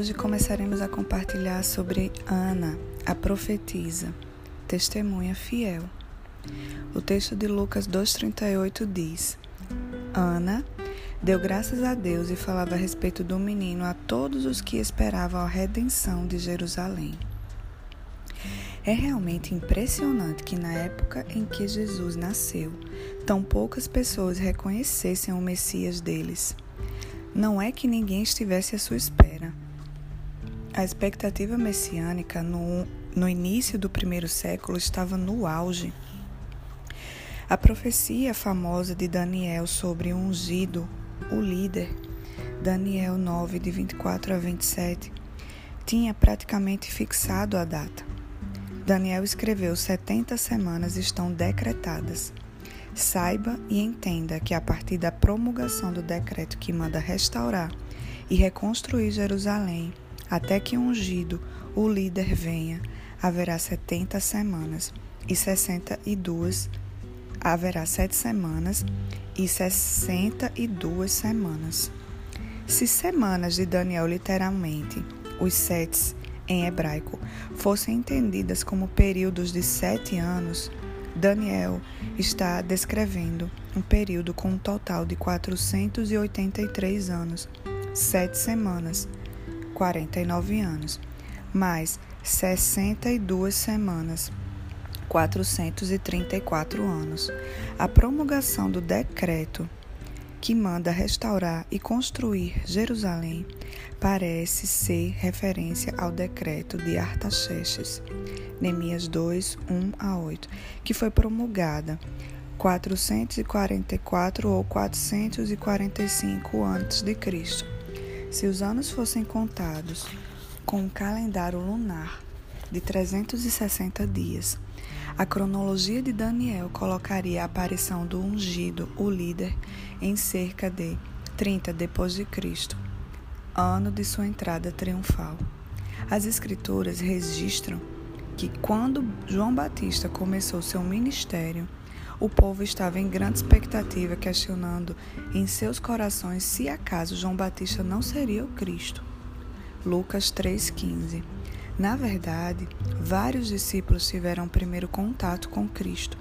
Hoje começaremos a compartilhar sobre Ana, a profetisa, testemunha fiel. O texto de Lucas 2,38 diz: Ana deu graças a Deus e falava a respeito do menino a todos os que esperavam a redenção de Jerusalém. É realmente impressionante que na época em que Jesus nasceu, tão poucas pessoas reconhecessem o Messias deles. Não é que ninguém estivesse à sua espera. A expectativa messiânica no, no início do primeiro século estava no auge. A profecia famosa de Daniel sobre o ungido, o líder, Daniel 9, de 24 a 27, tinha praticamente fixado a data. Daniel escreveu: 70 semanas estão decretadas. Saiba e entenda que a partir da promulgação do decreto que manda restaurar e reconstruir Jerusalém, até que ungido, o líder, venha, haverá setenta semanas e sessenta e duas haverá sete semanas e sessenta e duas semanas. Se semanas de Daniel literalmente, os sete em hebraico, fossem entendidas como períodos de sete anos, Daniel está descrevendo um período com um total de 483 anos, sete semanas 49 anos, mais 62 semanas, 434 anos. A promulgação do decreto que manda restaurar e construir Jerusalém parece ser referência ao decreto de Artaxerxes, Neemias 2, 1 a 8, que foi promulgada 444 ou 445 a.C se os anos fossem contados com um calendário lunar de 360 dias, a cronologia de Daniel colocaria a aparição do ungido, o líder, em cerca de 30 depois de Cristo, ano de sua entrada triunfal. As escrituras registram que quando João Batista começou seu ministério, o povo estava em grande expectativa, questionando em seus corações se acaso João Batista não seria o Cristo. Lucas 3,15 Na verdade, vários discípulos tiveram primeiro contato com Cristo,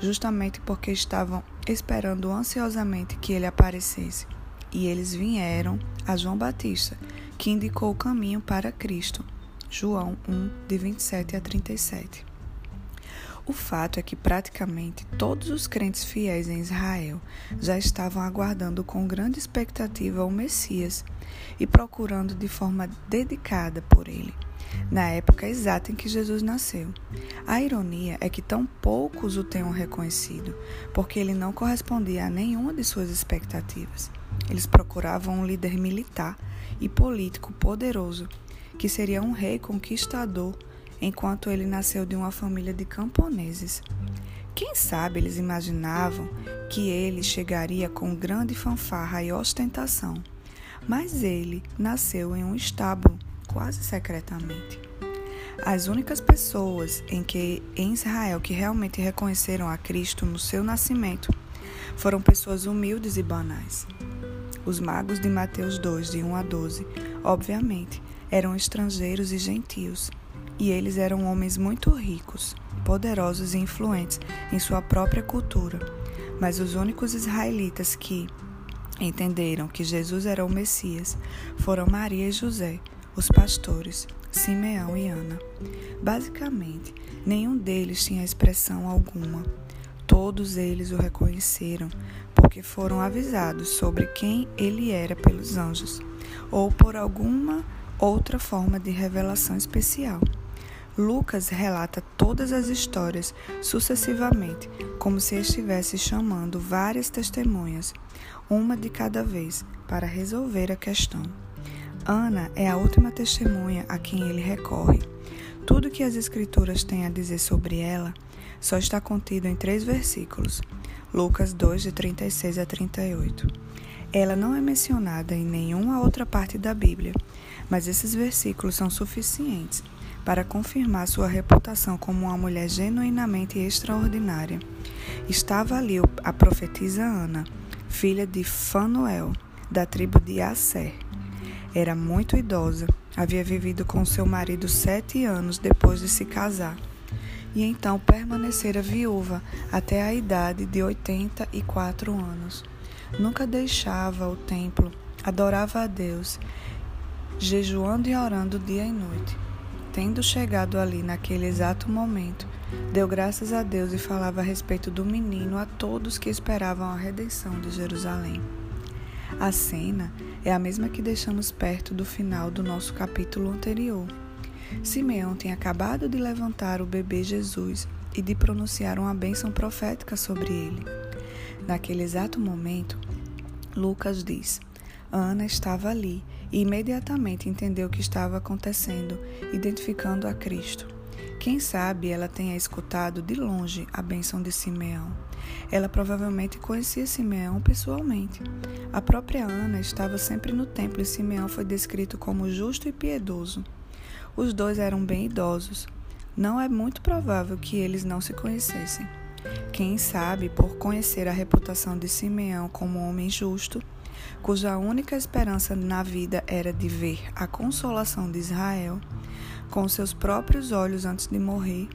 justamente porque estavam esperando ansiosamente que ele aparecesse. E eles vieram a João Batista, que indicou o caminho para Cristo. João 1, de 27 a 37. O fato é que praticamente todos os crentes fiéis em Israel já estavam aguardando com grande expectativa o Messias e procurando de forma dedicada por ele, na época exata em que Jesus nasceu. A ironia é que tão poucos o tenham reconhecido, porque ele não correspondia a nenhuma de suas expectativas. Eles procuravam um líder militar e político poderoso, que seria um rei conquistador enquanto ele nasceu de uma família de camponeses. Quem sabe eles imaginavam que ele chegaria com grande fanfarra e ostentação, mas ele nasceu em um estábulo, quase secretamente. As únicas pessoas em que em Israel que realmente reconheceram a Cristo no seu nascimento foram pessoas humildes e banais. Os magos de Mateus 2, de 1 a 12, obviamente, eram estrangeiros e gentios, e eles eram homens muito ricos, poderosos e influentes em sua própria cultura. Mas os únicos israelitas que entenderam que Jesus era o Messias foram Maria e José, os pastores, Simeão e Ana. Basicamente, nenhum deles tinha expressão alguma. Todos eles o reconheceram porque foram avisados sobre quem ele era pelos anjos ou por alguma outra forma de revelação especial. Lucas relata todas as histórias sucessivamente, como se estivesse chamando várias testemunhas, uma de cada vez, para resolver a questão. Ana é a última testemunha a quem ele recorre. Tudo que as Escrituras têm a dizer sobre ela só está contido em três versículos, Lucas 2, de 36 a 38. Ela não é mencionada em nenhuma outra parte da Bíblia, mas esses versículos são suficientes para confirmar sua reputação como uma mulher genuinamente extraordinária. Estava ali a profetisa Ana, filha de Fanuel, da tribo de Asser. Era muito idosa, havia vivido com seu marido sete anos depois de se casar, e então permanecera viúva até a idade de 84 anos. Nunca deixava o templo, adorava a Deus, jejuando e orando dia e noite. Tendo chegado ali naquele exato momento, deu graças a Deus e falava a respeito do menino a todos que esperavam a redenção de Jerusalém. A cena é a mesma que deixamos perto do final do nosso capítulo anterior. Simeão tem acabado de levantar o bebê Jesus e de pronunciar uma bênção profética sobre ele. Naquele exato momento, Lucas diz: Ana estava ali e imediatamente entendeu o que estava acontecendo, identificando a Cristo. Quem sabe ela tenha escutado de longe a bênção de Simeão. Ela provavelmente conhecia Simeão pessoalmente. A própria Ana estava sempre no templo e Simeão foi descrito como justo e piedoso. Os dois eram bem idosos. Não é muito provável que eles não se conhecessem. Quem sabe, por conhecer a reputação de Simeão como homem justo, cuja única esperança na vida era de ver a consolação de Israel, com seus próprios olhos antes de morrer,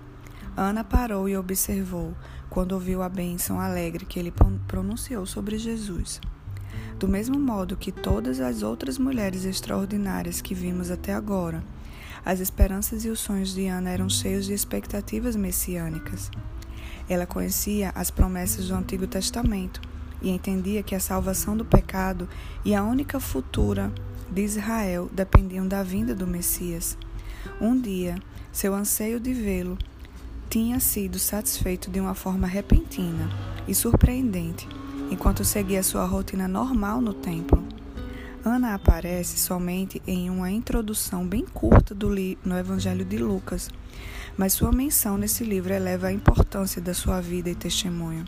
Ana parou e observou quando ouviu a bênção alegre que ele pronunciou sobre Jesus. Do mesmo modo que todas as outras mulheres extraordinárias que vimos até agora, as esperanças e os sonhos de Ana eram cheios de expectativas messiânicas. Ela conhecia as promessas do Antigo Testamento e entendia que a salvação do pecado e a única futura de Israel dependiam da vinda do Messias. Um dia, seu anseio de vê-lo tinha sido satisfeito de uma forma repentina e surpreendente, enquanto seguia sua rotina normal no templo. Ana aparece somente em uma introdução bem curta do no Evangelho de Lucas, mas sua menção nesse livro eleva a importância da sua vida e testemunho.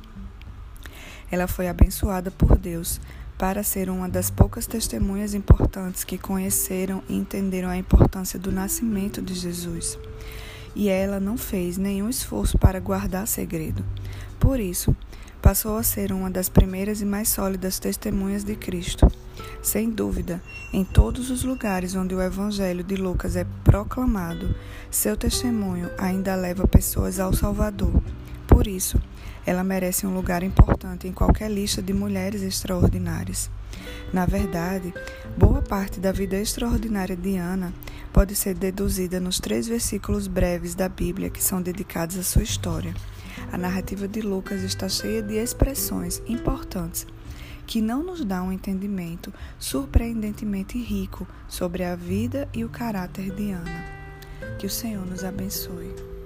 Ela foi abençoada por Deus para ser uma das poucas testemunhas importantes que conheceram e entenderam a importância do nascimento de Jesus e ela não fez nenhum esforço para guardar segredo. Por isso, passou a ser uma das primeiras e mais sólidas testemunhas de Cristo. Sem dúvida, em todos os lugares onde o Evangelho de Lucas é proclamado, seu testemunho ainda leva pessoas ao Salvador. Por isso, ela merece um lugar importante em qualquer lista de mulheres extraordinárias. Na verdade, boa parte da vida extraordinária de Ana pode ser deduzida nos três versículos breves da Bíblia que são dedicados à sua história. A narrativa de Lucas está cheia de expressões importantes que não nos dão um entendimento surpreendentemente rico sobre a vida e o caráter de Ana. Que o Senhor nos abençoe.